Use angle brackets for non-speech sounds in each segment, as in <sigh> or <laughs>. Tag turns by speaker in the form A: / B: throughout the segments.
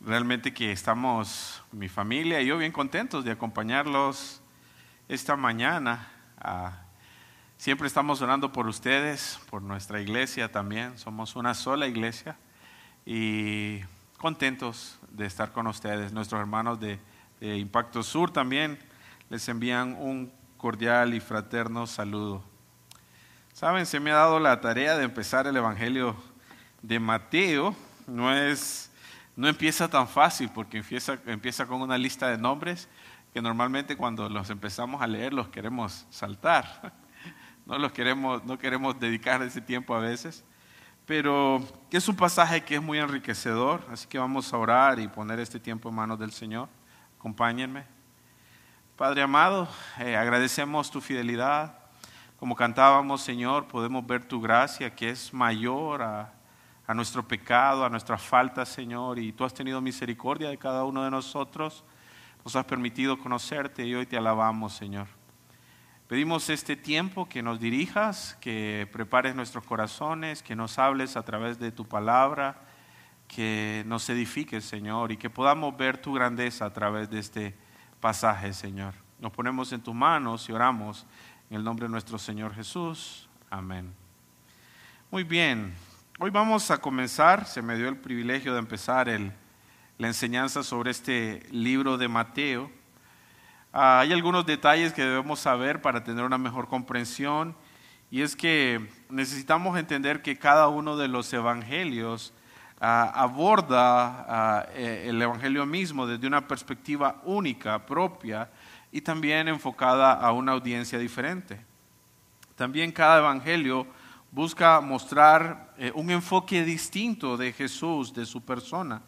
A: Realmente que estamos, mi familia y yo, bien contentos de acompañarlos esta mañana. Ah, siempre estamos orando por ustedes, por nuestra iglesia también. Somos una sola iglesia y contentos de estar con ustedes. Nuestros hermanos de, de Impacto Sur también les envían un cordial y fraterno saludo. Saben, se me ha dado la tarea de empezar el Evangelio de Mateo. No es no empieza tan fácil porque empieza, empieza con una lista de nombres que normalmente cuando los empezamos a leer los queremos saltar. <laughs> No los queremos, no queremos dedicar ese tiempo a veces. Pero es un pasaje que es muy enriquecedor, así que vamos a orar y poner este tiempo en manos del Señor. Acompáñenme. Padre amado, eh, agradecemos tu fidelidad. Como cantábamos, Señor, podemos ver tu gracia que es mayor a, a nuestro pecado, a nuestra falta, Señor, y tú has tenido misericordia de cada uno de nosotros, nos has permitido conocerte y hoy te alabamos, Señor. Pedimos este tiempo que nos dirijas, que prepares nuestros corazones, que nos hables a través de tu palabra, que nos edifiques, Señor, y que podamos ver tu grandeza a través de este pasaje, Señor. Nos ponemos en tus manos y oramos en el nombre de nuestro Señor Jesús. Amén. Muy bien, Hoy vamos a comenzar, se me dio el privilegio de empezar la enseñanza sobre este libro de Mateo. Ah, hay algunos detalles que debemos saber para tener una mejor comprensión y es que necesitamos entender que cada uno de los evangelios ah, aborda ah, eh, el evangelio mismo desde una perspectiva única, propia y también enfocada a una audiencia diferente. También cada evangelio busca mostrar eh, un enfoque distinto de Jesús, de su persona.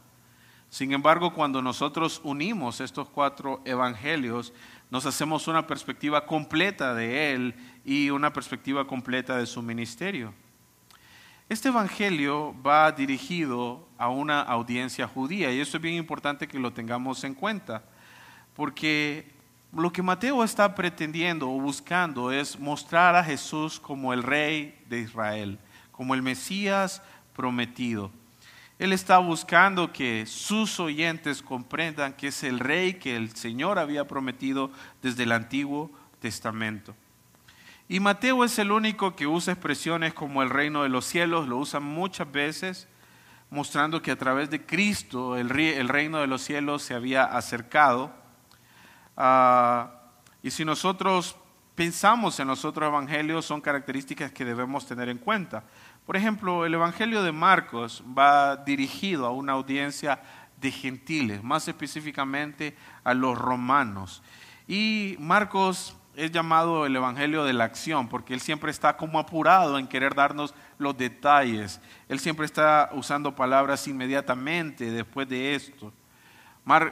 A: Sin embargo, cuando nosotros unimos estos cuatro evangelios, nos hacemos una perspectiva completa de Él y una perspectiva completa de su ministerio. Este evangelio va dirigido a una audiencia judía y eso es bien importante que lo tengamos en cuenta, porque lo que Mateo está pretendiendo o buscando es mostrar a Jesús como el rey de Israel, como el Mesías prometido. Él está buscando que sus oyentes comprendan que es el rey que el Señor había prometido desde el Antiguo Testamento. Y Mateo es el único que usa expresiones como el reino de los cielos, lo usa muchas veces, mostrando que a través de Cristo el reino de los cielos se había acercado Ah, y si nosotros pensamos en los otros evangelios, son características que debemos tener en cuenta. Por ejemplo, el evangelio de Marcos va dirigido a una audiencia de gentiles, más específicamente a los romanos. Y Marcos es llamado el Evangelio de la acción, porque él siempre está como apurado en querer darnos los detalles. Él siempre está usando palabras inmediatamente después de esto.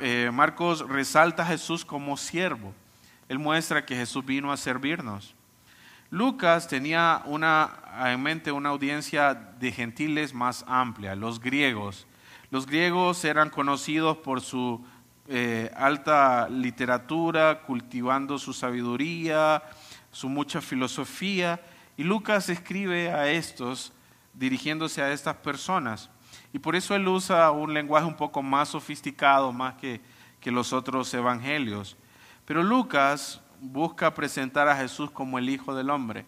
A: Eh, Marcos resalta a Jesús como siervo. Él muestra que Jesús vino a servirnos. Lucas tenía una, en mente una audiencia de gentiles más amplia, los griegos. Los griegos eran conocidos por su eh, alta literatura, cultivando su sabiduría, su mucha filosofía, y Lucas escribe a estos dirigiéndose a estas personas. Y por eso él usa un lenguaje un poco más sofisticado, más que, que los otros evangelios. Pero Lucas busca presentar a Jesús como el Hijo del Hombre.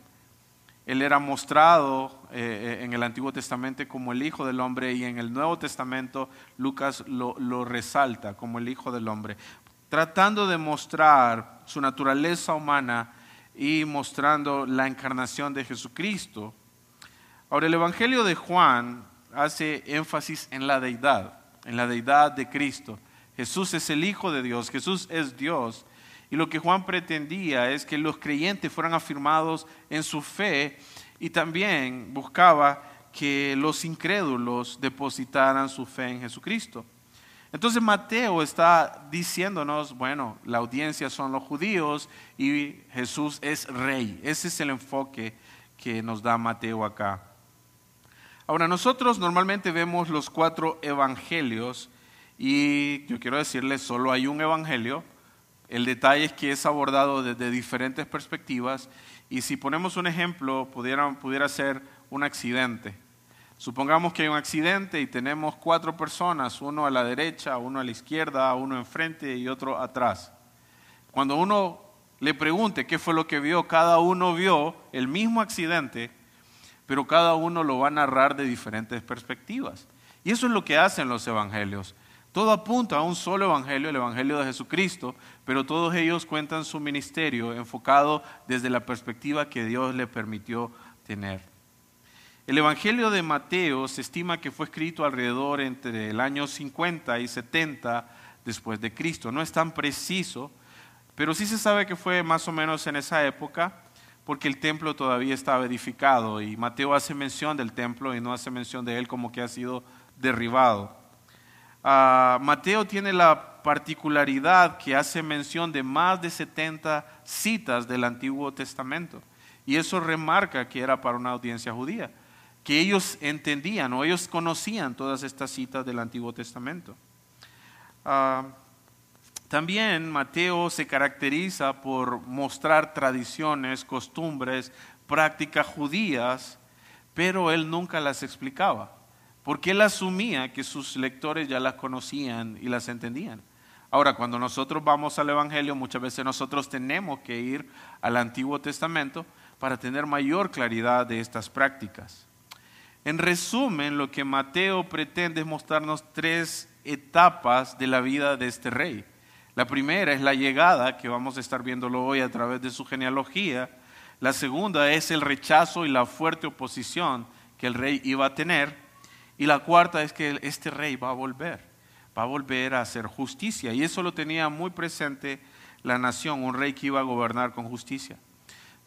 A: Él era mostrado eh, en el Antiguo Testamento como el Hijo del Hombre y en el Nuevo Testamento Lucas lo, lo, resalta como el Hijo del Hombre, tratando de mostrar su naturaleza humana y mostrando la encarnación de Jesucristo. Ahora, el Evangelio de Juan hace énfasis en la deidad, en la deidad de Cristo. Jesús es el Hijo de Dios, Jesús es Dios. Y lo que Juan pretendía es que los creyentes fueran afirmados en su fe y también buscaba que los incrédulos depositaran su fe en Jesucristo. Entonces Mateo está diciéndonos, bueno, la audiencia son los judíos y Jesús es rey. Ese es el enfoque que nos da Mateo acá. Ahora, nosotros normalmente vemos los cuatro evangelios y yo quiero decirles, solo hay un evangelio. El detalle es que es abordado desde diferentes perspectivas y si ponemos un ejemplo, pudiera, pudiera ser un accidente. Supongamos que hay un accidente y tenemos cuatro personas, uno a la derecha, uno a la izquierda, uno enfrente y otro atrás. Cuando uno le pregunte qué fue lo que vio, cada uno vio el mismo accidente, pero cada uno lo va a narrar de diferentes perspectivas. Y eso es lo que hacen los evangelios. Todo apunta a un solo evangelio, el evangelio de Jesucristo, pero todos ellos cuentan su ministerio enfocado desde la perspectiva que Dios le permitió tener. El Evangelio de Mateo se estima que fue escrito alrededor entre el año 50 y 70 después de Cristo. No es tan preciso, pero sí se sabe que fue más o menos en esa época porque el templo todavía estaba edificado y Mateo hace mención del templo y no hace mención de él como que ha sido derribado. Ah, Mateo tiene la particularidad que hace mención de más de 70 citas del Antiguo Testamento y eso remarca que era para una audiencia judía que ellos entendían o ellos conocían todas estas citas del Antiguo Testamento. Ah, también Mateo se caracteriza por mostrar tradiciones, costumbres, prácticas judías, pero él nunca las explicaba, porque él asumía que sus lectores ya las conocían y las entendían. Ahora, cuando nosotros vamos al Evangelio, muchas veces nosotros tenemos que ir al Antiguo Testamento para tener mayor claridad de estas prácticas. En resumen, lo que Mateo pretende es mostrarnos tres etapas de la vida de este rey. La primera es la llegada, que vamos a estar viéndolo hoy a través de su genealogía. La segunda es el rechazo y la fuerte oposición que el rey iba a tener. Y la cuarta es que este rey va a volver, va a volver a hacer justicia. Y eso lo tenía muy presente la nación, un rey que iba a gobernar con justicia.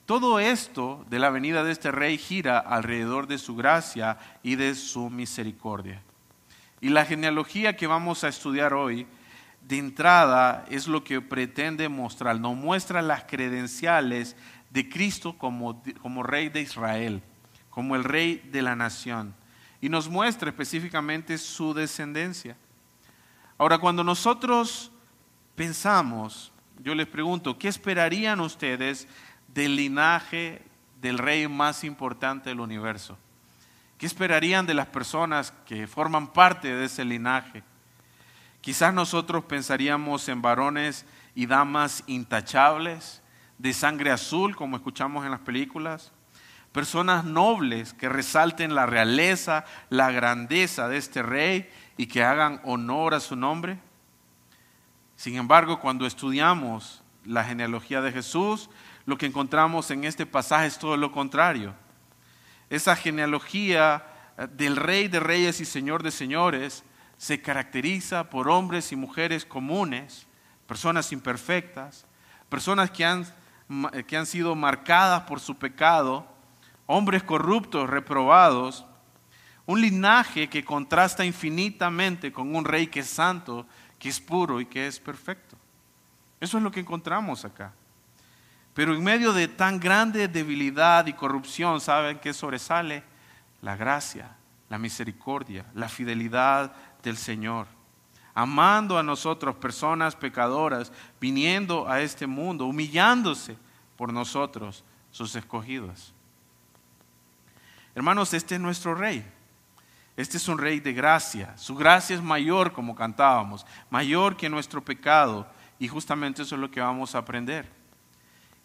A: Todo esto de la venida de este rey gira alrededor de su gracia y de su misericordia. Y la genealogía que vamos a estudiar hoy, de entrada, es lo que pretende mostrar. Nos muestra las credenciales de Cristo como, como rey de Israel, como el rey de la nación. Y nos muestra específicamente su descendencia. Ahora, cuando nosotros pensamos, yo les pregunto, ¿qué esperarían ustedes del linaje del rey más importante del universo. ¿Qué esperarían de las personas que forman parte de ese linaje? Quizás nosotros pensaríamos en varones y damas intachables, de sangre azul, como escuchamos en las películas, personas nobles que resalten la realeza, la grandeza de este rey y que hagan honor a su nombre. Sin embargo, cuando estudiamos la genealogía de Jesús, lo que encontramos en este pasaje es todo lo contrario. Esa genealogía eh, del rey de reyes y señor de señores se caracteriza por hombres y mujeres comunes, personas imperfectas, personas que han, eh, que han sido marcadas por su pecado, hombres corruptos, reprobados, un linaje que contrasta infinitamente con un rey que es santo, que es puro y que es perfecto. Eso es lo que encontramos acá. Pero en medio de tan grande debilidad y corrupción, ¿saben qué sobresale? La gracia, la misericordia, la fidelidad del Señor. Amando a nosotros, personas pecadoras, viniendo a este mundo, humillándose por nosotros, sus escogidos. Hermanos, este es nuestro rey. Este es un rey de gracia. Su gracia es mayor, como cantábamos, mayor que nuestro pecado. Y justamente eso es lo que vamos a aprender.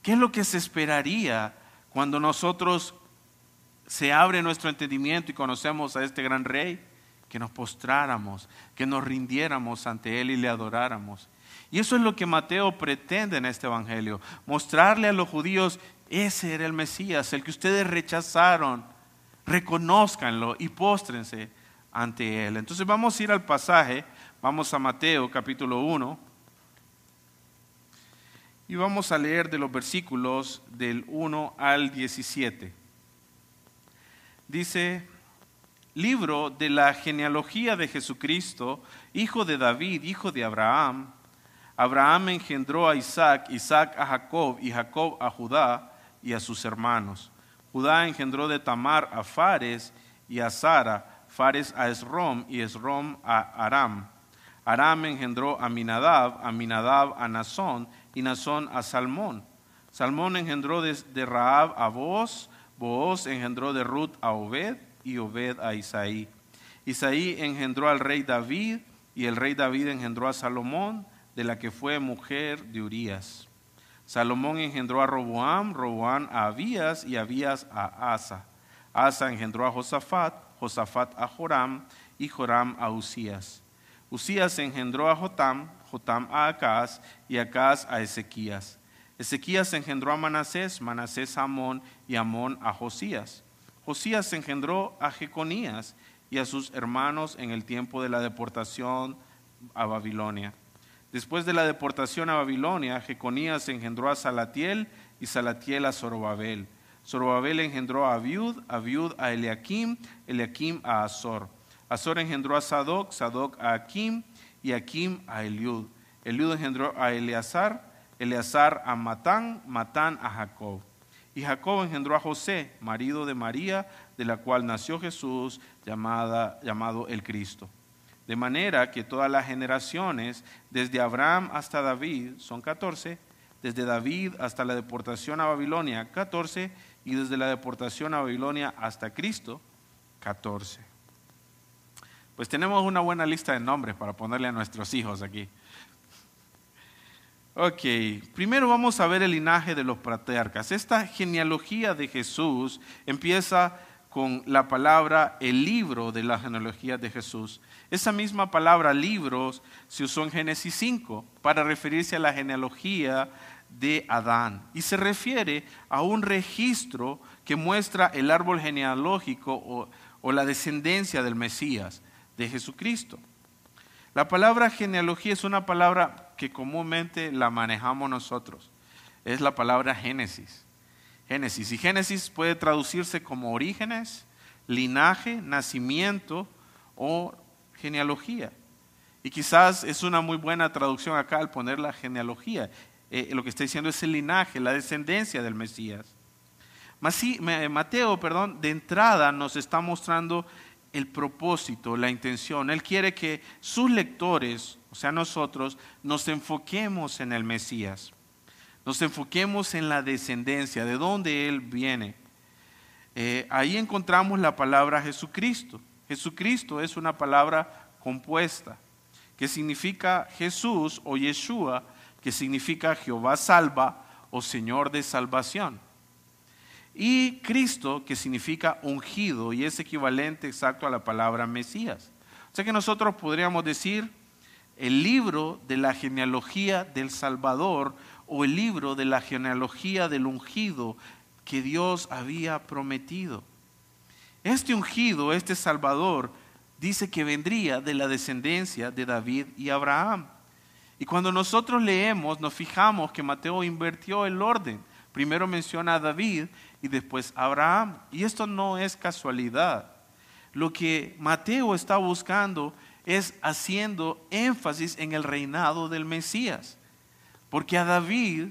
A: ¿Qué es lo que se esperaría cuando nosotros se abre nuestro entendimiento y conocemos a este gran rey? Que nos postráramos, que nos rindiéramos ante Él y le adoráramos. Y eso es lo que Mateo pretende en este Evangelio, mostrarle a los judíos, ese era el Mesías, el que ustedes rechazaron, reconózcanlo y póstrense ante Él. Entonces vamos a ir al pasaje, vamos a Mateo capítulo 1. Y vamos a leer de los versículos del 1 al 17. Dice, libro de la genealogía de Jesucristo, hijo de David, hijo de Abraham. Abraham engendró a Isaac, Isaac a Jacob y Jacob a Judá y a sus hermanos. Judá engendró de Tamar a Fares y a Sara, Fares a Esrom y Esrom a Aram. Aram engendró a Minadab, a Minadab a Nazón y Nazón a Salmón. Salmón engendró de, Raab a Booz, Booz engendró de Ruth a Obed, y Obed a Isaí. Isaí engendró al rey David y el rey David engendró a Salomón, de la que fue mujer de Urías. Salomón engendró a Roboam, Roboam a Abías y Abías a Asa. Asa engendró a Josafat, Josafat a Joram y Joram a Usías. Usías engendró a Jotam, Jotam a Acaz y Acaz a Ezequías. Ezequías engendró a Manasés, Manasés a Amón y Amón a Josías. Josías engendró a Jeconías y a sus hermanos en el tiempo de la deportación a Babilonia. Después de la deportación a Babilonia, Jeconías engendró a Salatiel y Salatiel a Zorobabel. Zorobabel engendró a Abiud, Abiud a Eliakim, Eliakim a Azor. Azor engendró a Sadoc, Sadoc a Akim y Akim a Eliud. Eliud engendró a Eleazar, Eleazar a Matán, Matán a Jacob. Y Jacob engendró a José, marido de María, de la cual nació Jesús, llamada, llamado el Cristo. De manera que todas las generaciones, desde Abraham hasta David, son catorce, desde David hasta la deportación a Babilonia, catorce, y desde la deportación a Babilonia hasta Cristo, catorce. Pues tenemos una buena lista de nombres para ponerle a nuestros hijos aquí. Ok, primero vamos a ver el linaje de los patriarcas. Esta genealogía de Jesús empieza con la palabra el libro de la genealogía de Jesús. Esa misma palabra libros se usó en Génesis 5 para referirse a la genealogía de Adán y se refiere a un registro que muestra el árbol genealógico o, o la descendencia del Mesías de Jesucristo. La palabra genealogía es una palabra que comúnmente la manejamos nosotros. Es la palabra Génesis. Génesis. Y Génesis puede traducirse como orígenes, linaje, nacimiento o genealogía. Y quizás es una muy buena traducción acá al poner la genealogía. Eh, lo que está diciendo es el linaje, la descendencia del Mesías. Mateo, perdón, de entrada nos está mostrando el propósito, la intención. Él quiere que sus lectores, o sea nosotros, nos enfoquemos en el Mesías. Nos enfoquemos en la descendencia, de dónde Él viene. Eh, ahí encontramos la palabra Jesucristo. Jesucristo es una palabra compuesta, que significa Jesús o Yeshua, que significa Jehová salva o Señor de salvación. Y Cristo, que significa ungido y es equivalente exacto a la palabra Mesías. O sea que nosotros podríamos decir el libro de la genealogía del Salvador o el libro de la genealogía del ungido que Dios había prometido. Este ungido, este Salvador, dice que vendría de la descendencia de David y Abraham. Y cuando nosotros leemos, nos fijamos que Mateo invirtió el orden. Primero menciona a David y después Abraham. Y esto no es casualidad. Lo que Mateo está buscando es haciendo énfasis en el reinado del Mesías. Porque a David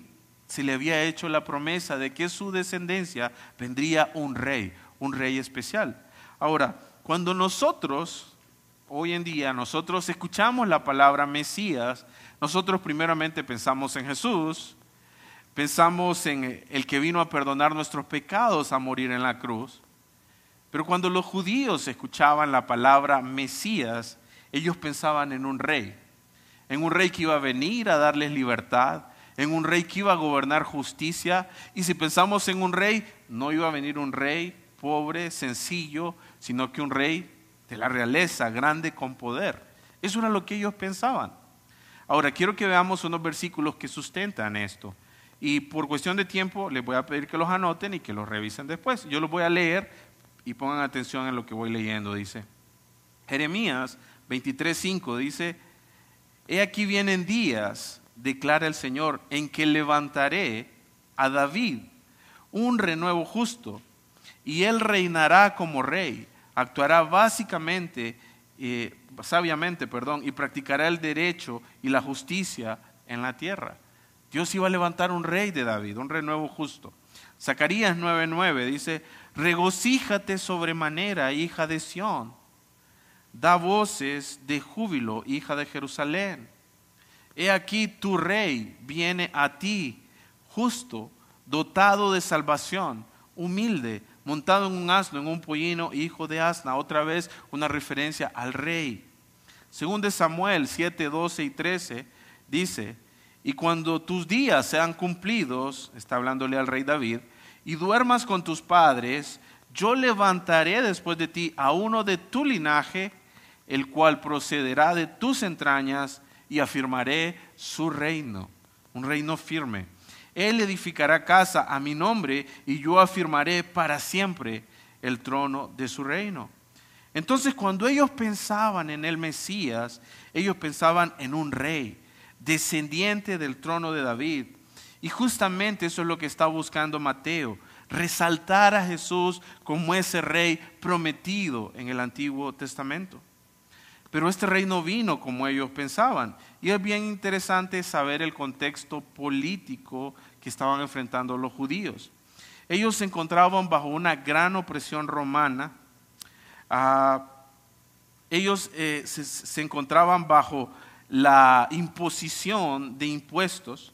A: se le había hecho la promesa de que su descendencia vendría un rey, un rey especial. Ahora, cuando nosotros, hoy en día, nosotros escuchamos la palabra Mesías, nosotros primeramente pensamos en Jesús, Pensamos en el que vino a perdonar nuestros pecados a morir en la cruz. Pero cuando los judíos escuchaban la palabra Mesías, ellos pensaban en un rey, en un rey que iba a venir a darles libertad, en un rey que iba a gobernar justicia. Y si pensamos en un rey, no iba a venir un rey pobre, sencillo, sino que un rey de la realeza, grande con poder. Eso era lo que ellos pensaban. Ahora, quiero que veamos unos versículos que sustentan esto. Y por cuestión de tiempo les voy a pedir que los anoten y que los revisen después. Yo los voy a leer y pongan atención en lo que voy leyendo. Dice, Jeremías 23.5 dice, He aquí vienen días, declara el Señor, en que levantaré a David un renuevo justo y él reinará como rey, actuará básicamente, eh, sabiamente, perdón, y practicará el derecho y la justicia en la tierra. Dios iba a levantar un rey de David, un renuevo justo. Zacarías 9:9 dice, regocíjate sobremanera, hija de Sión. Da voces de júbilo, hija de Jerusalén. He aquí tu rey viene a ti, justo, dotado de salvación, humilde, montado en un asno, en un pollino, hijo de asna. Otra vez una referencia al rey. Según de Samuel 7, 12 y 13, dice, y cuando tus días sean cumplidos, está hablándole al rey David, y duermas con tus padres, yo levantaré después de ti a uno de tu linaje, el cual procederá de tus entrañas, y afirmaré su reino, un reino firme. Él edificará casa a mi nombre, y yo afirmaré para siempre el trono de su reino. Entonces cuando ellos pensaban en el Mesías, ellos pensaban en un rey, descendiente del trono de David. Y justamente eso es lo que está buscando Mateo, resaltar a Jesús como ese rey prometido en el Antiguo Testamento. Pero este rey no vino como ellos pensaban. Y es bien interesante saber el contexto político que estaban enfrentando los judíos. Ellos se encontraban bajo una gran opresión romana. Ah, ellos eh, se encontraban bajo la imposición de impuestos.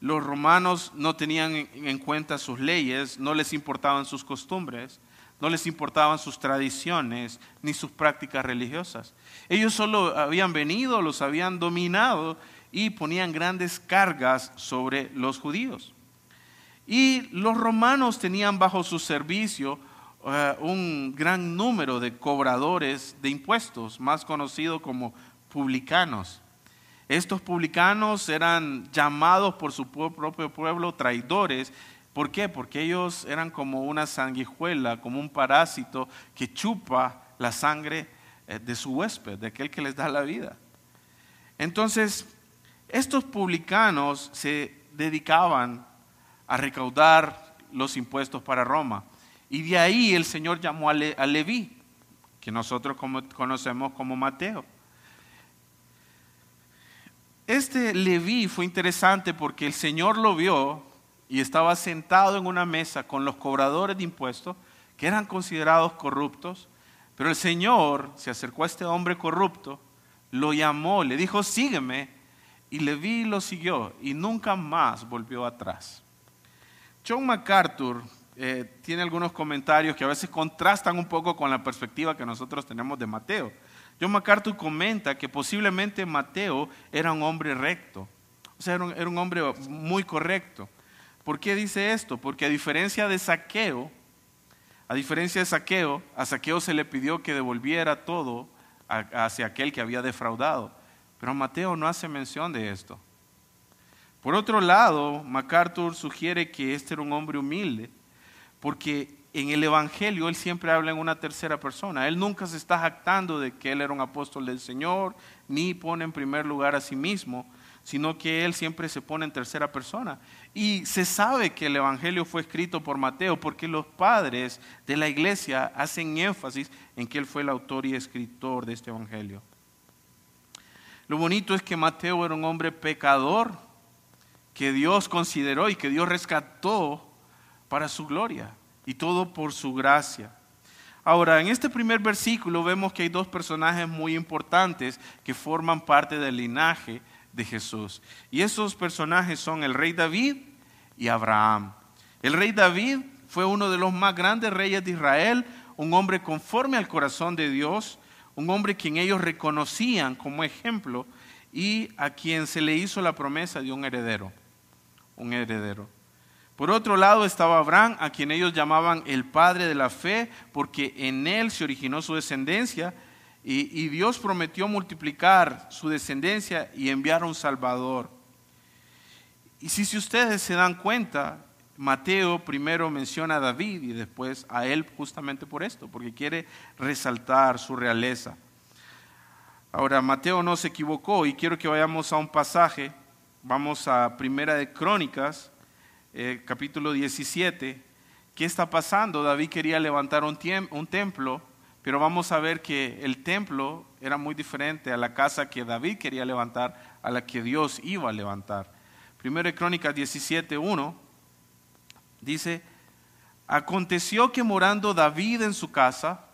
A: Los romanos no tenían en cuenta sus leyes, no les importaban sus costumbres, no les importaban sus tradiciones ni sus prácticas religiosas. Ellos solo habían venido, los habían dominado y ponían grandes cargas sobre los judíos. Y los romanos tenían bajo su servicio eh, un gran número de cobradores de impuestos, más conocidos como publicanos. Estos publicanos eran llamados por su propio pueblo traidores. ¿Por qué? Porque ellos eran como una sanguijuela, como un parásito que chupa la sangre eh, de su huésped, de aquel que les da la vida. Entonces, estos publicanos se dedicaban a recaudar los impuestos para Roma. Y de ahí el Señor llamó a, Leví, que nosotros conocemos como Mateo. Este Leví fue interesante porque el Señor lo vio y estaba sentado en una mesa con los cobradores de impuestos que eran considerados corruptos, pero el Señor se acercó a este hombre corrupto, lo llamó, le dijo, sígueme, y Leví lo siguió y nunca más volvió atrás. John MacArthur eh, tiene algunos comentarios que a veces contrastan un poco con la perspectiva que nosotros tenemos de Mateo. John MacArthur comenta que posiblemente Mateo era un hombre recto, o sea, era un, hombre muy correcto. ¿Por qué dice esto? Porque a diferencia de Saqueo, a diferencia de Saqueo, a Saqueo se le pidió que devolviera todo hacia aquel que había defraudado, pero Mateo no hace mención de esto. Por otro lado, MacArthur sugiere que este era un hombre humilde, porque en el Evangelio él siempre habla en una tercera persona. Él nunca se está jactando de que él era un apóstol del Señor, ni pone en primer lugar a sí mismo, sino que él siempre se pone en tercera persona. Y se sabe que el Evangelio fue escrito por Mateo porque los padres de la iglesia hacen énfasis en que él fue el autor y escritor de este Evangelio. Lo bonito es que Mateo era un hombre pecador que Dios consideró y que Dios rescató para su gloria y todo por su gracia. Ahora, en este primer versículo vemos que hay dos personajes muy importantes que forman parte del linaje de Jesús. Y esos personajes son el rey David y Abraham. El rey David fue uno de los más grandes reyes de Israel, un hombre conforme al corazón de Dios, un hombre quien ellos reconocían como ejemplo y a quien se le hizo la promesa de un heredero, un heredero. Por otro lado estaba Abraham, a quien ellos llamaban el padre de la fe, porque en él se originó su descendencia y, Dios prometió multiplicar su descendencia y enviar un Salvador. Y si, ustedes se dan cuenta, Mateo primero menciona a David y después a él justamente por esto, porque quiere resaltar su realeza. Ahora, Mateo no se equivocó y quiero que vayamos a un pasaje, vamos a Primera de Crónicas, eh, capítulo 17, ¿qué está pasando? David quería levantar un templo, pero vamos a ver que el templo era muy diferente a la casa que David quería levantar, a la que Dios iba a levantar. Primero de Crónicas 17, 1 dice, aconteció que morando David en su casa,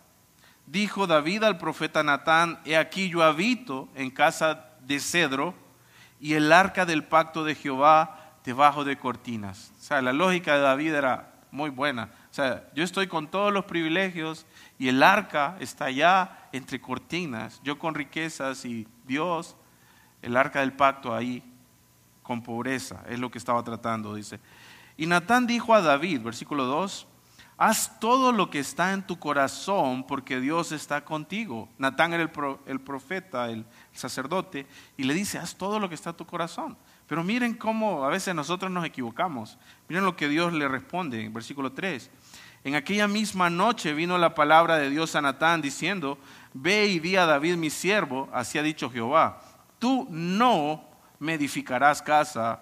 A: dijo David al profeta Natán, he aquí yo habito en casa de cedro y el arca del pacto de Jehová debajo de cortinas. O sea, la lógica de David era muy buena. O sea, yo estoy con todos los privilegios y el arca está allá entre cortinas, yo con riquezas y Dios, el arca del pacto ahí con pobreza, es lo que estaba tratando, dice. Y Natán dijo a David, versículo 2, haz todo lo que está en tu corazón porque Dios está contigo. Natán era el, profeta, el sacerdote, y le dice, haz todo lo que está en tu corazón. Pero miren cómo a veces nosotros nos equivocamos. Miren lo que Dios le responde versículo 3. En aquella misma noche vino la palabra de Dios a Natán diciendo, ve y di a David mi siervo, así ha dicho Jehová, tú no me edificarás casa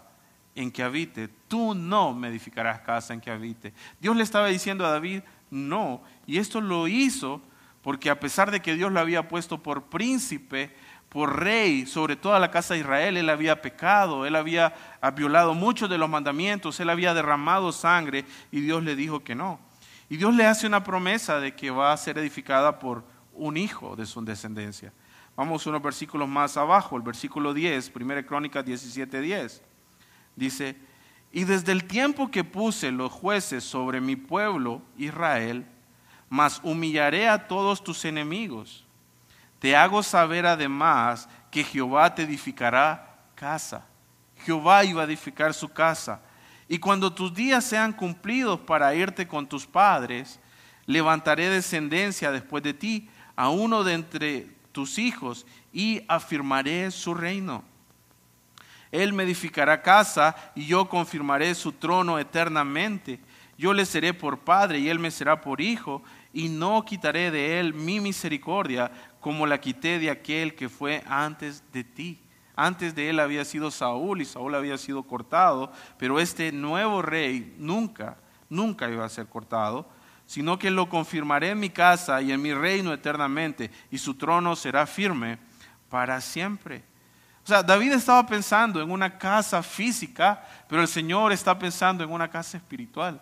A: en que habite, tú no me edificarás casa en que habite. Dios le estaba diciendo a David, no, y esto lo hizo porque a pesar de que Dios lo había puesto por príncipe, por rey sobre toda la casa de Israel, él había pecado, él había violado muchos de los mandamientos, él había derramado sangre y Dios le dijo que no. Y Dios le hace una promesa de que va a ser edificada por un hijo de su descendencia. Vamos unos versículos más abajo, el versículo 10, 1 Crónicas 17, 10. Dice, y desde el tiempo que puse los jueces sobre mi pueblo Israel, mas humillaré a todos tus enemigos. Te hago saber además que Jehová te edificará casa. Jehová iba a edificar su casa y cuando tus días sean cumplidos para irte con tus padres, levantaré descendencia después de ti a uno de entre tus hijos y afirmaré su reino. Él me edificará casa y yo confirmaré su trono eternamente. Yo le seré por padre y él me será por hijo y no quitaré de él mi misericordia como la quité de aquel que fue antes de ti. Antes de él había sido Saúl y Saúl había sido cortado, pero este nuevo rey nunca, nunca iba a ser cortado, sino que lo confirmaré en mi casa y en mi reino eternamente, y su trono será firme para siempre. O sea, David estaba pensando en una casa física, pero el Señor está pensando en una casa espiritual,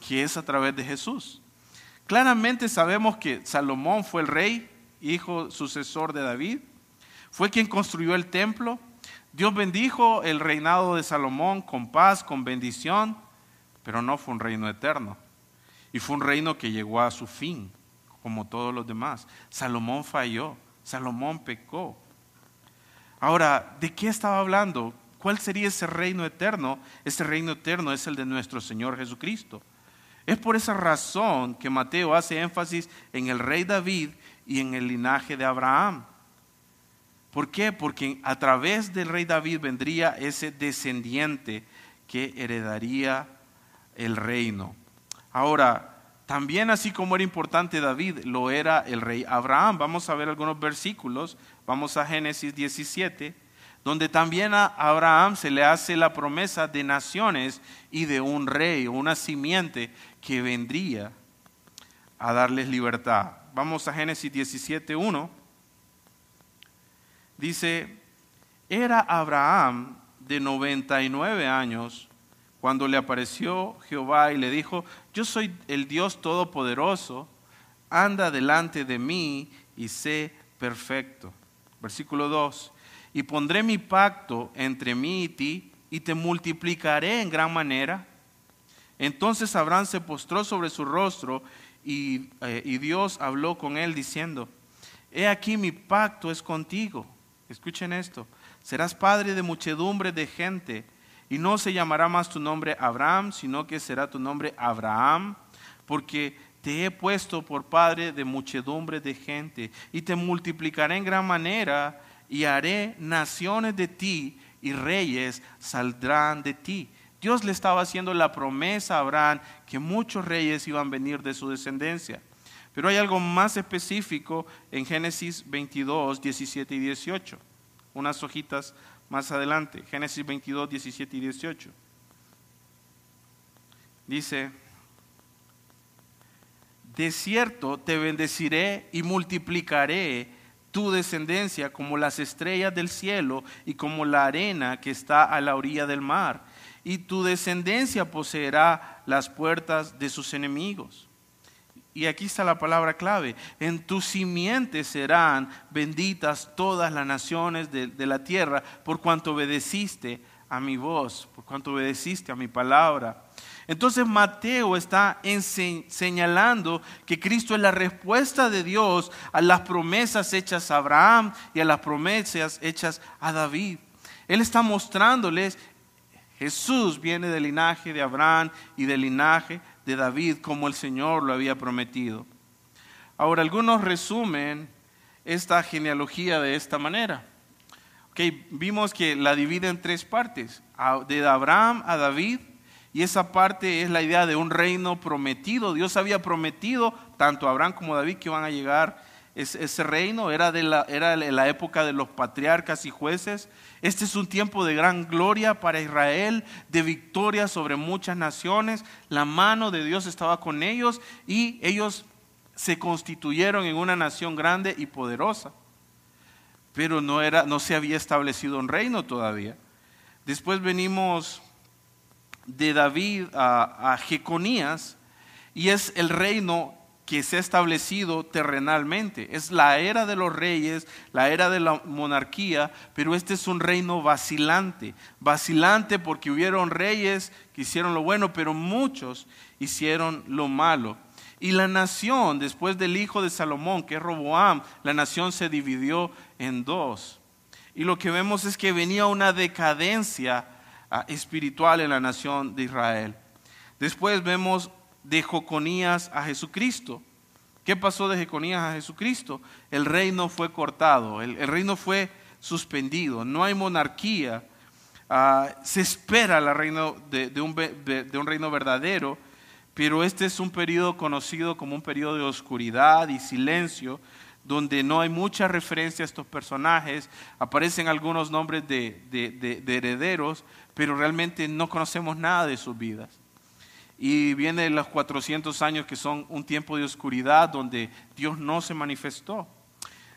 A: que es a través de Jesús. Claramente sabemos que Salomón fue el rey, hijo sucesor de David, fue quien construyó el templo. Dios bendijo el reinado de Salomón con paz, con bendición, pero no fue un reino eterno. Y fue un reino que llegó a su fin, como todos los demás. Salomón falló, Salomón pecó. Ahora, ¿de qué estaba hablando? ¿Cuál sería ese reino eterno? Ese reino eterno es el de nuestro Señor Jesucristo. Es por esa razón que Mateo hace énfasis en el rey David y en el linaje de Abraham. ¿Por qué? Porque a través del rey David vendría ese descendiente que heredaría el reino. Ahora, también así como era importante David, lo era el rey Abraham. Vamos a ver algunos versículos. Vamos a Génesis 17, donde también a Abraham se le hace la promesa de naciones y de un rey una simiente que vendría a darles libertad. Vamos a Génesis 17, 1 dice, era Abraham de 99 años cuando le apareció Jehová y le dijo, yo soy el Dios Todopoderoso, anda delante de mí y sé perfecto. Versículo 2, y pondré mi pacto entre mí y ti y te multiplicaré en gran manera. Entonces Abraham se postró sobre su rostro y, eh, y Dios habló con él diciendo, he aquí mi pacto es contigo Escuchen esto. Serás padre de muchedumbre de gente y no se llamará más tu nombre Abraham, sino que será tu nombre Abraham, porque te he puesto por padre de muchedumbre de gente y te multiplicaré en gran manera y haré naciones de ti y reyes saldrán de ti. Dios le estaba haciendo la promesa a Abraham que muchos reyes iban a venir de su descendencia. Pero hay algo más específico en Génesis 22, 17 y 18. Unas hojitas más adelante. Génesis 22, 17 y 18. Dice, de cierto te bendeciré y multiplicaré tu descendencia como las estrellas del cielo y como la arena que está a la orilla del mar. Y tu descendencia poseerá las puertas de sus enemigos y aquí está la palabra clave, en tu simiente serán benditas todas las naciones de, de, la tierra por cuanto obedeciste a mi voz, por cuanto obedeciste a mi palabra. Entonces Mateo está señalando que Cristo es la respuesta de Dios a las promesas hechas a Abraham y a las promesas hechas a David. Él está mostrándoles, Jesús viene del linaje de Abraham y del linaje de David como el Señor lo había prometido. Ahora, algunos resumen esta genealogía de esta manera. Okay, vimos que la divide en tres partes, de Abraham a David, y esa parte es la idea de un reino prometido. Dios había prometido tanto a Abraham como a David que iban a llegar ese, reino. Era de la, era la época de los patriarcas y jueces. Este es un tiempo de gran gloria para Israel, de victoria sobre muchas naciones. La mano de Dios estaba con ellos y ellos se constituyeron en una nación grande y poderosa. Pero no, era, no se había establecido un reino todavía. Después venimos de David a, Jeconías y es el reino que se ha establecido terrenalmente. Es la era de los reyes, la era de la monarquía, pero este es un reino vacilante. Vacilante porque hubieron reyes que hicieron lo bueno, pero muchos hicieron lo malo. Y la nación, después del hijo de Salomón, que es Roboam, la nación se dividió en dos. Y lo que vemos es que venía una decadencia espiritual en la nación de Israel. Después vemos de Joconías a Jesucristo. ¿Qué pasó de Jeconías a Jesucristo? El reino fue cortado, el, reino fue suspendido, no hay monarquía. Ah, se espera la reino de, un, de un reino verdadero, pero este es un periodo conocido como un periodo de oscuridad y silencio, donde no hay mucha referencia a estos personajes, aparecen algunos nombres de, de, herederos, pero realmente no conocemos nada de sus vidas. Y vienen los 400 años que son un tiempo de oscuridad donde Dios no se manifestó.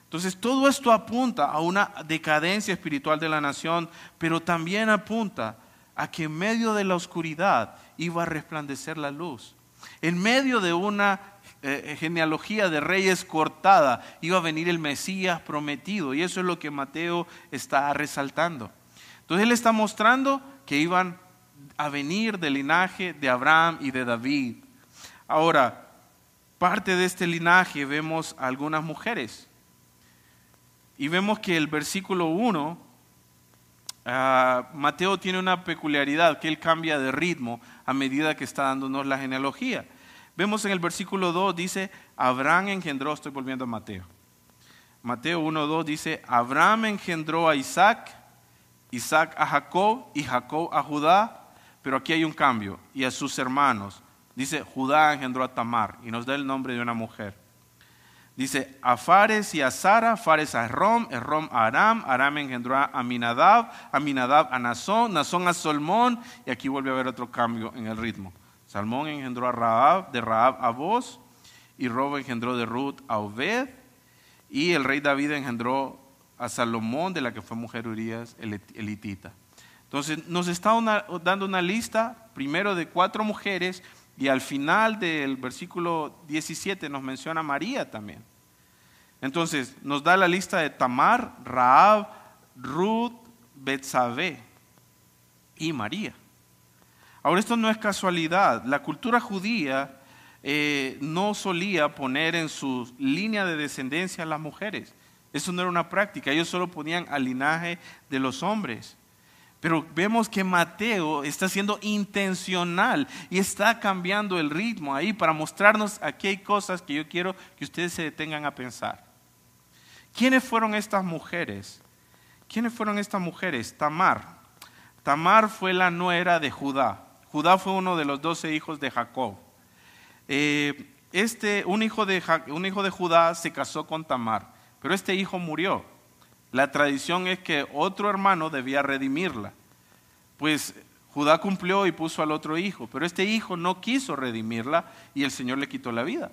A: Entonces todo esto apunta a una decadencia espiritual de la nación, pero también apunta a que en medio de la oscuridad iba a resplandecer la luz. En medio de una eh, genealogía de reyes cortada, iba a venir el Mesías prometido. Y eso es lo que Mateo está resaltando. Entonces él está mostrando que iban a venir del linaje de Abraham y de David. Ahora, parte de este linaje vemos algunas mujeres. Y vemos que el versículo 1, ah, Mateo tiene una peculiaridad, que él cambia de ritmo a medida que está dándonos la genealogía. Vemos en el versículo 2, dice, Abraham engendró, estoy volviendo a Mateo. Mateo 1, 2 dice, Abraham engendró a Isaac, Isaac a Jacob y Jacob a Judá, pero aquí hay un cambio, y a sus hermanos. Dice, Judá engendró a Tamar, y nos da el nombre de una mujer. Dice, a Fares y a Sara, Fares a Rom, Rom a Aram, Aram engendró a Aminadab, Aminadab a Nazón, Nazón a Solmón, y aquí vuelve a haber otro cambio en el ritmo. Salmón engendró a Raab, de Raab a Boz, y Robo engendró de Ruth a Obed, y el rey David engendró a Salomón, de la que fue mujer Urias elitita. Entonces nos está dando una lista primero de cuatro mujeres y al final del versículo 17 nos menciona María también. Entonces nos da la lista de Tamar, Raab, Ruth, Betsabé y María. Ahora, esto no es casualidad. La cultura judía eh, no solía poner en su línea de descendencia a las mujeres. Eso no era una práctica. Ellos solo ponían al linaje de los hombres. Pero vemos que Mateo está siendo intencional y está cambiando el ritmo ahí para mostrarnos aquí hay cosas que yo quiero que ustedes se detengan a pensar. ¿Quiénes fueron estas mujeres? ¿Quiénes fueron estas mujeres? Tamar. Tamar fue la nuera de Judá. Judá fue uno de los doce hijos de Jacob. Eh, este, un, hijo de, un hijo de Judá se casó con Tamar, pero este hijo murió. La tradición es que otro hermano debía redimirla. Pues Judá cumplió y puso al otro hijo, pero este hijo no quiso redimirla y el Señor le quitó la vida.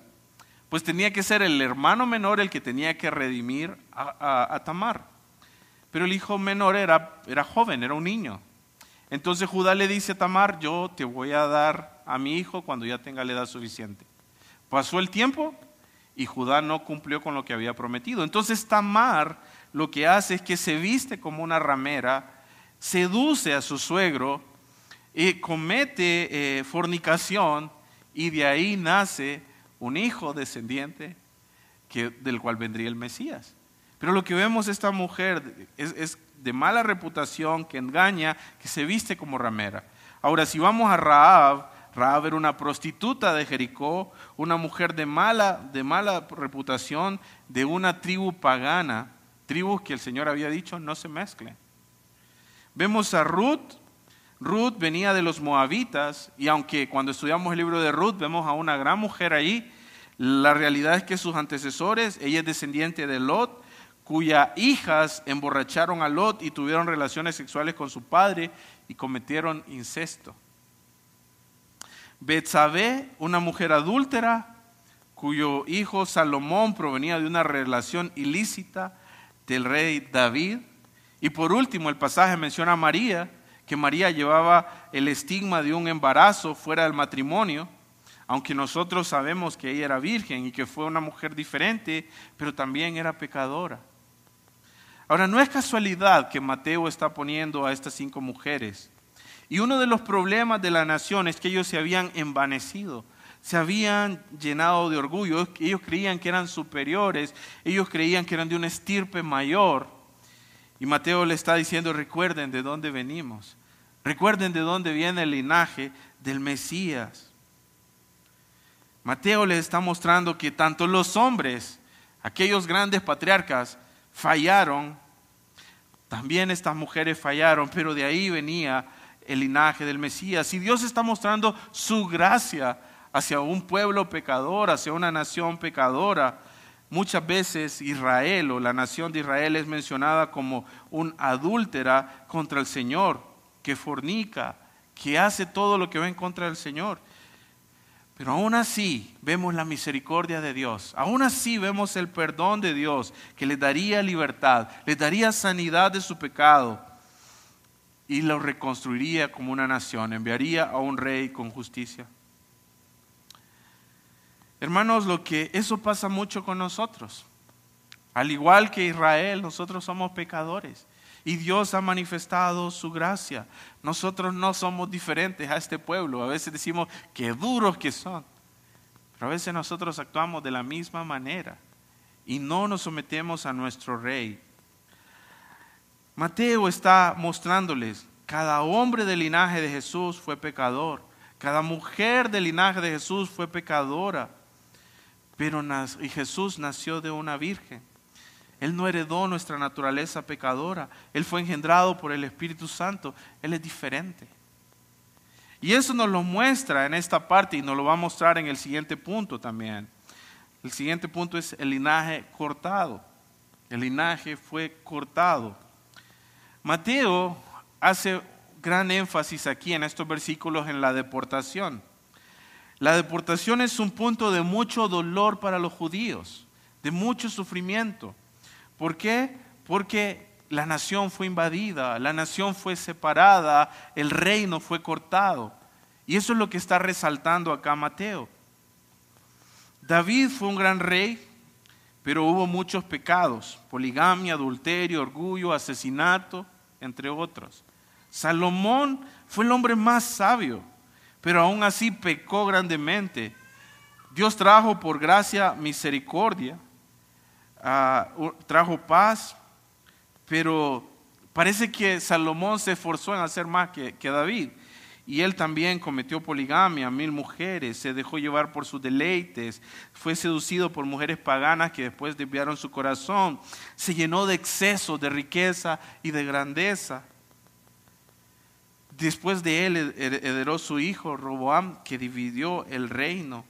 A: Pues tenía que ser el hermano menor el que tenía que redimir a, Tamar. Pero el hijo menor era, era joven, era un niño. Entonces Judá le dice a Tamar, yo te voy a dar a mi hijo cuando ya tenga la edad suficiente. Pasó el tiempo y Judá no cumplió con lo que había prometido. Entonces Tamar lo que hace es que se viste como una ramera, seduce a su suegro y comete eh, fornicación y de ahí nace un hijo descendiente que, del cual vendría el Mesías. Pero lo que vemos esta mujer es, de mala reputación, que engaña, que se viste como ramera. Ahora, si vamos a Raab, Raab era una prostituta de Jericó, una mujer de mala, de mala reputación, de una tribu pagana, tribus que el Señor había dicho no se mezclen. Vemos a Ruth, Ruth venía de los moabitas y aunque cuando estudiamos el libro de Ruth vemos a una gran mujer ahí, la realidad es que sus antecesores, ella es descendiente de Lot, cuyas hijas emborracharon a Lot y tuvieron relaciones sexuales con su padre y cometieron incesto. Betsabé, una mujer adúltera, cuyo hijo Salomón provenía de una relación ilícita del rey David. Y por último, el pasaje menciona a María, que María llevaba el estigma de un embarazo fuera del matrimonio, aunque nosotros sabemos que ella era virgen y que fue una mujer diferente, pero también era pecadora. Ahora, no es casualidad que Mateo está poniendo a estas cinco mujeres. Y uno de los problemas de la nación es que ellos se habían envanecido, se habían llenado de orgullo, ellos creían que eran superiores, ellos creían que eran de una estirpe mayor. Y Mateo le está diciendo, recuerden de dónde venimos, recuerden de dónde viene el linaje del Mesías. Mateo les está mostrando que tanto los hombres, aquellos grandes patriarcas, fallaron, también estas mujeres fallaron, pero de ahí venía el linaje del Mesías. Y Dios está mostrando su gracia hacia un pueblo pecador, hacia una nación pecadora. Muchas veces Israel o la nación de Israel es mencionada como un adúltera contra el Señor, que fornica, que hace todo lo que va en contra del Señor. Pero aún así vemos la misericordia de Dios, aún así vemos el perdón de Dios que le daría libertad, le daría sanidad de su pecado y lo reconstruiría como una nación, enviaría a un rey con justicia. Hermanos, lo que eso pasa mucho con nosotros. Al igual que Israel, nosotros somos pecadores y Dios ha manifestado su gracia. Nosotros no somos diferentes a este pueblo. A veces decimos que duros que son. Pero a veces nosotros actuamos de la misma manera y no nos sometemos a nuestro rey. Mateo está mostrándoles, cada hombre del linaje de Jesús fue pecador, cada mujer del linaje de Jesús fue pecadora, pero y Jesús nació de una virgen. Él no heredó nuestra naturaleza pecadora. Él fue engendrado por el Espíritu Santo. Él es diferente. Y eso nos lo muestra en esta parte y nos lo va a mostrar en el siguiente punto también. El siguiente punto es el linaje cortado. El linaje fue cortado. Mateo hace gran énfasis aquí en estos versículos en la deportación. La deportación es un punto de mucho dolor para los judíos, de mucho sufrimiento. ¿Por qué? Porque la nación fue invadida, la nación fue separada, el reino fue cortado. Y eso es lo que está resaltando acá Mateo. David fue un gran rey, pero hubo muchos pecados, poligamia, adulterio, orgullo, asesinato, entre otros. Salomón fue el hombre más sabio, pero aún así pecó grandemente. Dios trajo por gracia misericordia Ah, trajo paz, pero parece que Salomón se esforzó en hacer más que, que David. Y él también cometió poligamia, mil mujeres, se dejó llevar por sus deleites, fue seducido por mujeres paganas que después desviaron su corazón, se llenó de exceso, de riqueza y de grandeza. Después de él heredó su hijo Roboam, que dividió el reino.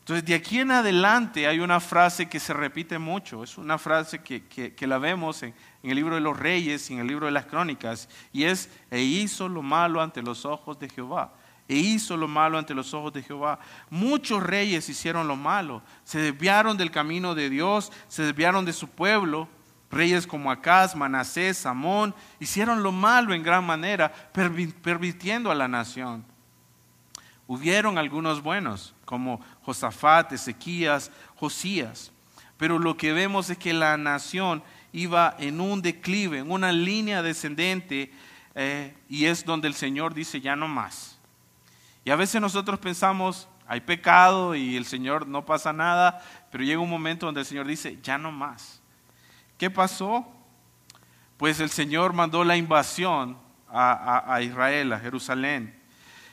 A: Entonces, de aquí en adelante hay una frase que se repite mucho, es una frase que, la vemos en, en, el libro de los reyes y en el libro de las crónicas, y es, e hizo lo malo ante los ojos de Jehová, e hizo lo malo ante los ojos de Jehová. Muchos reyes hicieron lo malo, se desviaron del camino de Dios, se desviaron de su pueblo, reyes como Acaz, Manasés, Amón, hicieron lo malo en gran manera, permitiendo a la nación. Hubieron algunos buenos, como Josafat, Ezequías, Josías. Pero lo que vemos es que la nación iba en un declive, en una línea descendente eh, y es donde el Señor dice ya no más. Y a veces nosotros pensamos, hay pecado y el Señor no pasa nada, pero llega un momento donde el Señor dice, ya no más. ¿Qué pasó? Pues el Señor mandó la invasión a, a Israel, a Jerusalén,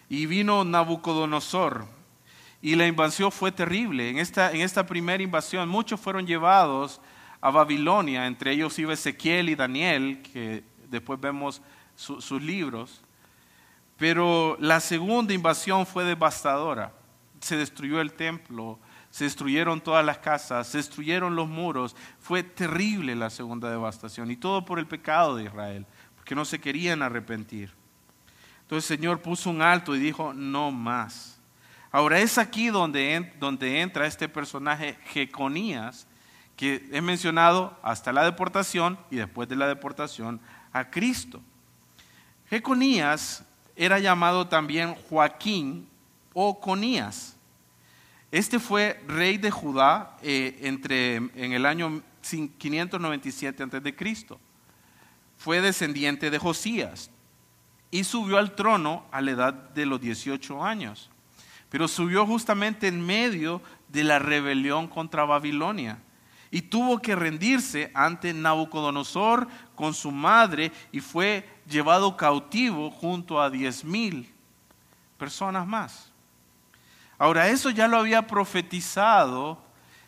A: y vino Nabucodonosor, y la invasión fue terrible. En esta, en esta primera invasión muchos fueron llevados a Babilonia, entre ellos iba Ezequiel y Daniel, que después vemos sus libros. Pero la segunda invasión fue devastadora. Se destruyó el templo, se destruyeron todas las casas, se destruyeron los muros. Fue terrible la segunda devastación y todo por el pecado de Israel, porque no se querían arrepentir. Entonces el Señor puso un alto y dijo, no más. Ahora es aquí donde, donde entra este personaje Jeconías, que es mencionado hasta la deportación y después de la deportación a Cristo. Jeconías era llamado también Joaquín o Conías. Este fue rey de Judá eh, entre, en el año 597 a.C. Fue descendiente de Josías y subió al trono a la edad de los 18 años pero subió justamente en medio de la rebelión contra Babilonia y tuvo que rendirse ante Nabucodonosor con su madre y fue llevado cautivo junto a diez mil personas más. Ahora, eso ya lo había profetizado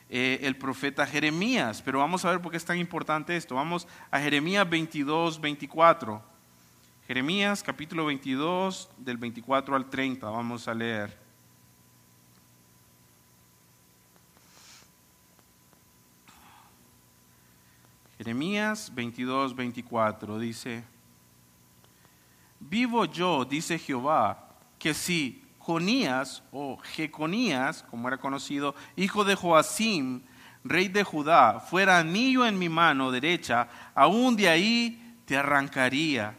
A: eh, el profeta Jeremías, pero vamos a ver por qué es tan importante esto. Vamos a Jeremías 22, 24. Jeremías capítulo 22, del 24 al 30, vamos a leer. Jeremías 22, 24 dice, vivo yo, dice Jehová, que si Jonías o Jeconías, como era conocido, hijo de Joacim, rey de Judá, fuera anillo en mi mano derecha, aún de ahí te arrancaría.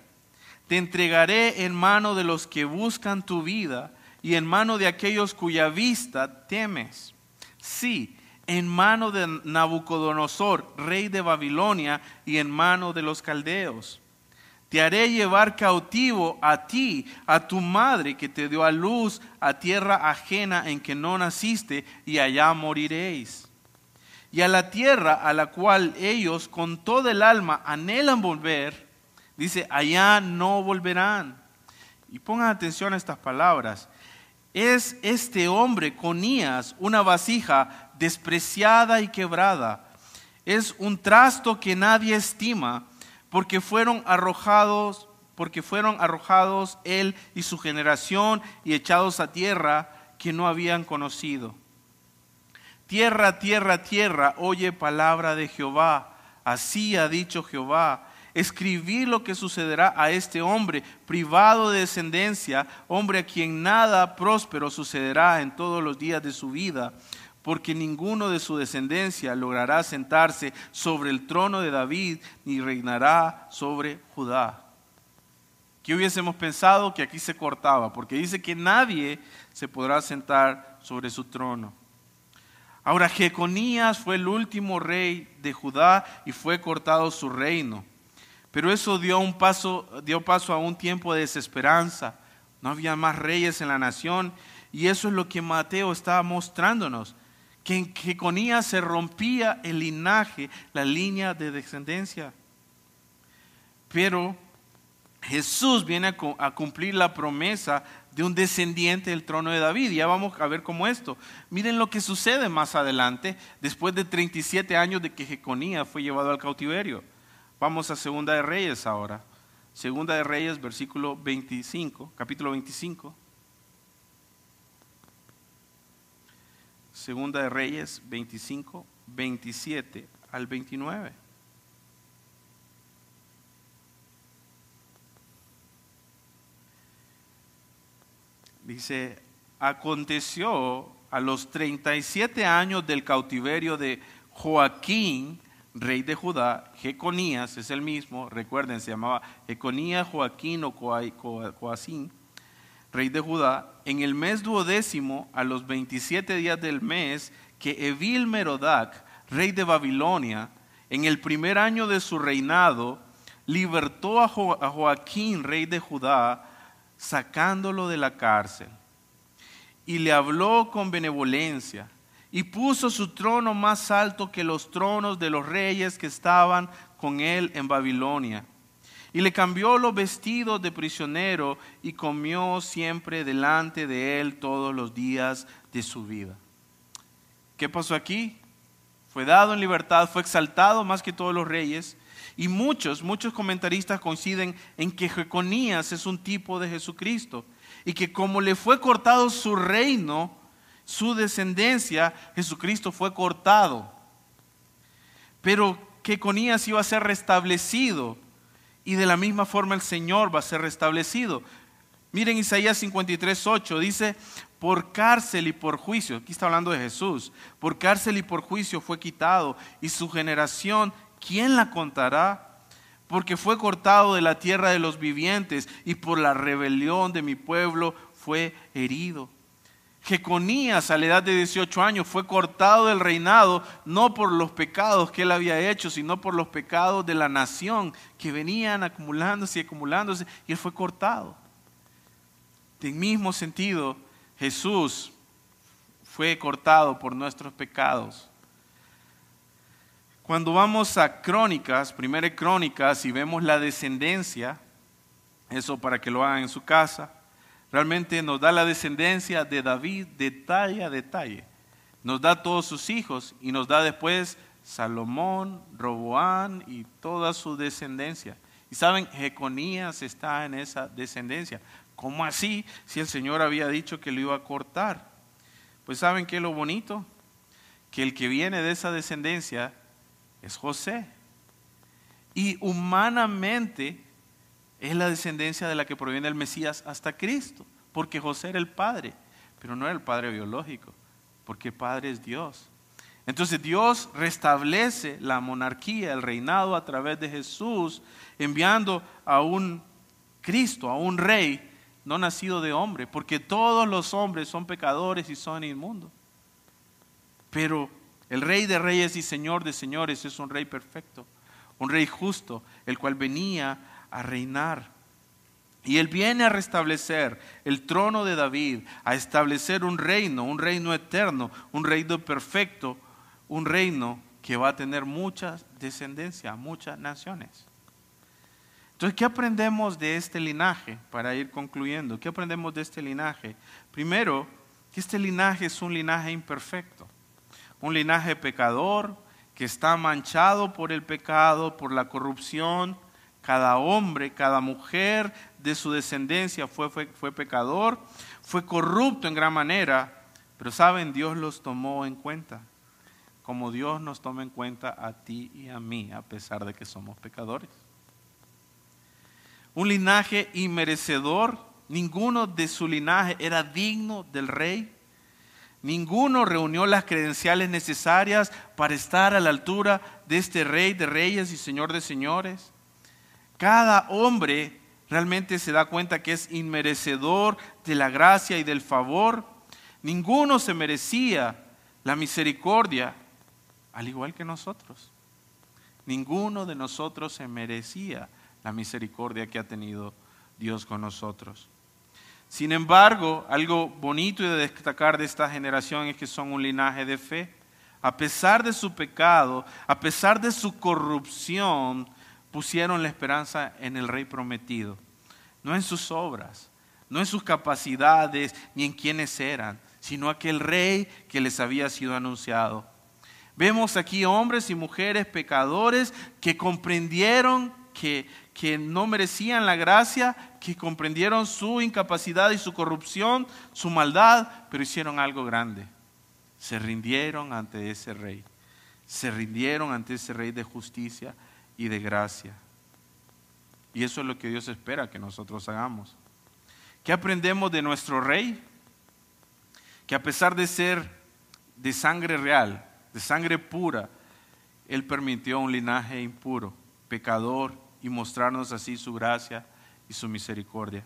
A: Te entregaré en mano de los que buscan tu vida y en mano de aquellos cuya vista temes. Sí, en mano de Nabucodonosor, rey de Babilonia, y en mano de los caldeos. Te haré llevar cautivo a ti, a tu madre que te dio a luz a tierra ajena en que no naciste, y allá moriréis. Y a la tierra a la cual ellos con todo el alma anhelan volver, dice, allá no volverán. Y pongan atención a estas palabras. Es este hombre, Conías, una vasija despreciada y quebrada. Es un trasto que nadie estima, porque fueron arrojados, porque fueron arrojados él y su generación y echados a tierra que no habían conocido. Tierra, tierra, tierra, oye palabra de Jehová. Así ha dicho Jehová. Escribí lo que sucederá a este hombre privado de descendencia, hombre a quien nada próspero sucederá en todos los días de su vida porque ninguno de su descendencia logrará sentarse sobre el trono de David ni reinará sobre Judá. ¿Qué hubiésemos pensado que aquí se cortaba? Porque dice que nadie se podrá sentar sobre su trono. Ahora, Jeconías fue el último rey de Judá y fue cortado su reino. Pero eso dio, un paso, dio paso a un tiempo de desesperanza. No había más reyes en la nación y eso es lo que Mateo está mostrándonos que en Jeconías se rompía el linaje, la línea de descendencia. Pero Jesús viene a cumplir la promesa de un descendiente del trono de David. Ya vamos a ver cómo esto. Miren lo que sucede más adelante, después de 37 años de que Jeconías fue llevado al cautiverio. Vamos a Segunda de Reyes ahora. Segunda de Reyes, versículo 25, capítulo 25. Segunda de Reyes 25, 27 al 29. Dice, aconteció a los 37 años del cautiverio de Joaquín, rey de Judá, Jeconías es el mismo, recuerden, se llamaba Jeconías, Joaquín o Joacín, rey de Judá, en el mes duodécimo, a los 27 días del mes, que Evil Merodac, rey de Babilonia, en el primer año de su reinado, libertó a, Joaquín, rey de Judá, sacándolo de la cárcel. Y le habló con benevolencia y puso su trono más alto que los tronos de los reyes que estaban con él en Babilonia. Y le cambió los vestidos de prisionero y comió siempre delante de él todos los días de su vida. ¿Qué pasó aquí? Fue dado en libertad, fue exaltado más que todos los reyes. Y muchos, muchos comentaristas coinciden en que Jeconías es un tipo de Jesucristo. Y que como le fue cortado su reino, su descendencia, Jesucristo fue cortado. Pero Jeconías iba a ser restablecido. Y de la misma forma el Señor va a ser restablecido. Miren Isaías 53, 8, dice, por cárcel y por juicio, aquí está hablando de Jesús, por cárcel y por juicio fue quitado, y su generación, ¿quién la contará? Porque fue cortado de la tierra de los vivientes, y por la rebelión de mi pueblo fue herido. Jeconías a la edad de 18 años fue cortado del reinado no por los pecados que él había hecho, sino por los pecados de la nación que venían acumulándose y acumulándose, y él fue cortado. En mismo sentido, Jesús fue cortado por nuestros pecados. Cuando vamos a Crónicas, primera Crónicas, y vemos la descendencia, eso para que lo hagan en su casa, realmente nos da la descendencia de David detalle a detalle. Nos da todos sus hijos y nos da después Salomón, Roboán y toda su descendencia. Y saben, Jeconías está en esa descendencia. ¿Cómo así si el Señor había dicho que lo iba a cortar? Pues saben qué es lo bonito? Que el que viene de esa descendencia es José. Y humanamente es la descendencia de la que proviene el Mesías hasta Cristo, porque José era el padre, pero no era el padre biológico, porque el padre es Dios. Entonces Dios restablece la monarquía, el reinado a través de Jesús, enviando a un Cristo, a un rey no nacido de hombre, porque todos los hombres son pecadores y son inmundos. Pero el rey de reyes y señor de señores es un rey perfecto, un rey justo, el cual venía a reinar. Y él viene a restablecer el trono de David, a establecer un reino, un reino eterno, un reino perfecto, un reino que va a tener mucha descendencia, muchas naciones. Entonces, ¿qué aprendemos de este linaje? Para ir concluyendo, ¿qué aprendemos de este linaje? Primero, que este linaje es un linaje imperfecto, un linaje pecador que está manchado por el pecado, por la corrupción. Cada hombre, cada mujer de su descendencia fue, fue, fue pecador, fue corrupto en gran manera, pero saben, Dios los tomó en cuenta, como Dios nos toma en cuenta a ti y a mí, a pesar de que somos pecadores un linaje inmerecedor. Ninguno de su linaje era digno del rey. Ninguno reunió las credenciales necesarias para estar a la altura de este rey de reyes y señor de señores. Cada hombre realmente se da cuenta que es inmerecedor de la gracia y del favor. Ninguno se merecía la misericordia, al igual que nosotros. Ninguno de nosotros se merecía la misericordia que ha tenido Dios con nosotros. Sin embargo, algo bonito y de destacar de esta generación es que son un linaje de fe. A pesar de su pecado, a pesar de su corrupción, pusieron la esperanza en el Rey prometido, no en sus obras, no en sus capacidades ni en quienes eran, sino aquel Rey que les había sido anunciado. Vemos aquí hombres y mujeres pecadores que comprendieron que, que no merecían la gracia, que comprendieron su incapacidad y su corrupción, su maldad, pero hicieron algo grande. Se rindieron ante ese rey. Se rindieron ante ese rey de justicia y de gracia. Y eso es lo que Dios espera que nosotros hagamos. ¿Qué aprendemos de nuestro rey? Que a pesar de ser de sangre real, de sangre pura, Él permitió un linaje impuro, pecador y mostrarnos así su gracia y su misericordia.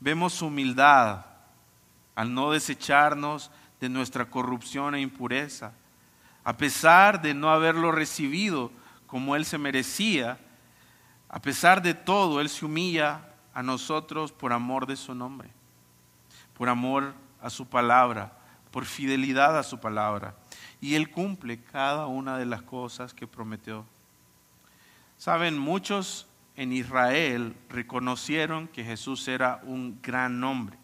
A: Vemos su humildad al no desecharnos de nuestra corrupción e impureza. A pesar de no haberlo recibido como Él se merecía, A pesar de todo, Él se humilla a nosotros por amor de su nombre, por amor a su palabra, por fidelidad a su palabra. Y Él cumple cada una de las cosas que prometió. Saben, muchos en Israel reconocieron que Jesús era un gran hombre.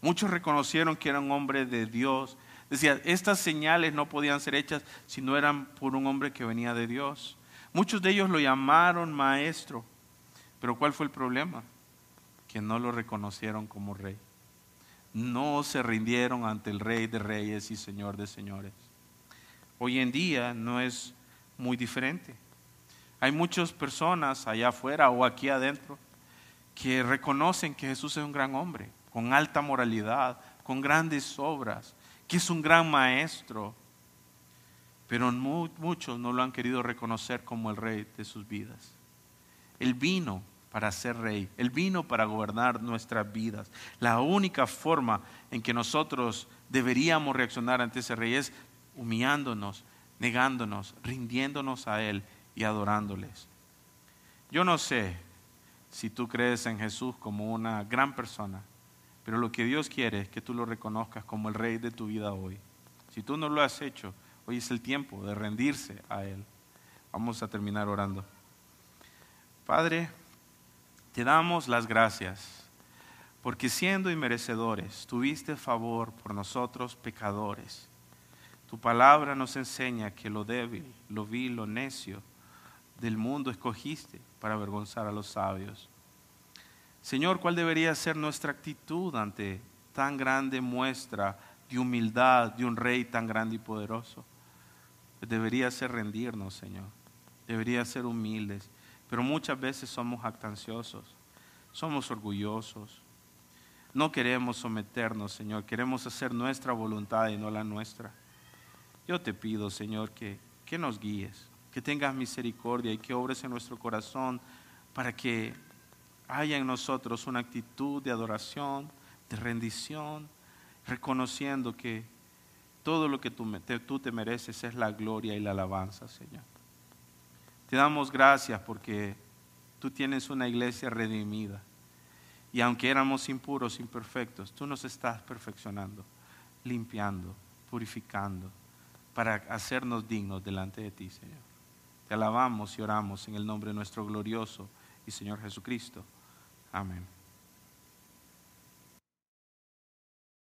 A: Muchos reconocieron que era un hombre de Dios. Decía, estas señales no podían ser hechas si no eran por un hombre que venía de Dios. Muchos de ellos lo llamaron maestro. Pero ¿cuál fue el problema? Que no lo reconocieron como rey. No se rindieron ante el rey de reyes y señor de señores. Hoy en día no es muy diferente. Hay muchas personas allá afuera o aquí adentro que reconocen que Jesús es un gran hombre, con alta moralidad, con grandes obras, que es un gran maestro, pero muchos no lo han querido reconocer como el rey de sus vidas. Él vino para ser rey, Él vino para gobernar nuestras vidas. La única forma en que nosotros deberíamos reaccionar ante ese rey es humillándonos, negándonos, rindiéndonos a Él y adorándoles. Yo no sé si tú crees en Jesús como una gran persona, pero lo que Dios quiere es que tú lo reconozcas como el rey de tu vida hoy. Si tú no lo has hecho, hoy es el tiempo de rendirse a Él. Vamos a terminar orando. Padre, te damos las gracias porque siendo inmerecedores, tuviste favor por nosotros pecadores. Tu palabra nos enseña que lo débil, lo vil, lo necio del mundo escogiste para avergonzar a los sabios. Señor, ¿cuál debería ser nuestra actitud ante tan grande muestra de humildad de un rey tan grande y poderoso? Debería ser rendirnos, Señor. Debería ser humildes. Pero muchas veces somos actanciosos, somos orgullosos. No queremos someternos, Señor. Queremos hacer nuestra voluntad y no la nuestra. Yo te pido, Señor, que, que nos guíes, que tengas misericordia y que obres en nuestro corazón para que haya en nosotros una actitud de adoración, de rendición, reconociendo que todo lo que tú, te mereces es la gloria y la alabanza, Señor. Te damos gracias porque tú tienes una iglesia redimida. Y aunque éramos impuros, imperfectos, tú nos estás perfeccionando, limpiando, purificando, para hacernos dignos delante de ti, Señor. Te alabamos y oramos en el nombre de nuestro glorioso y Señor Jesucristo. Amén.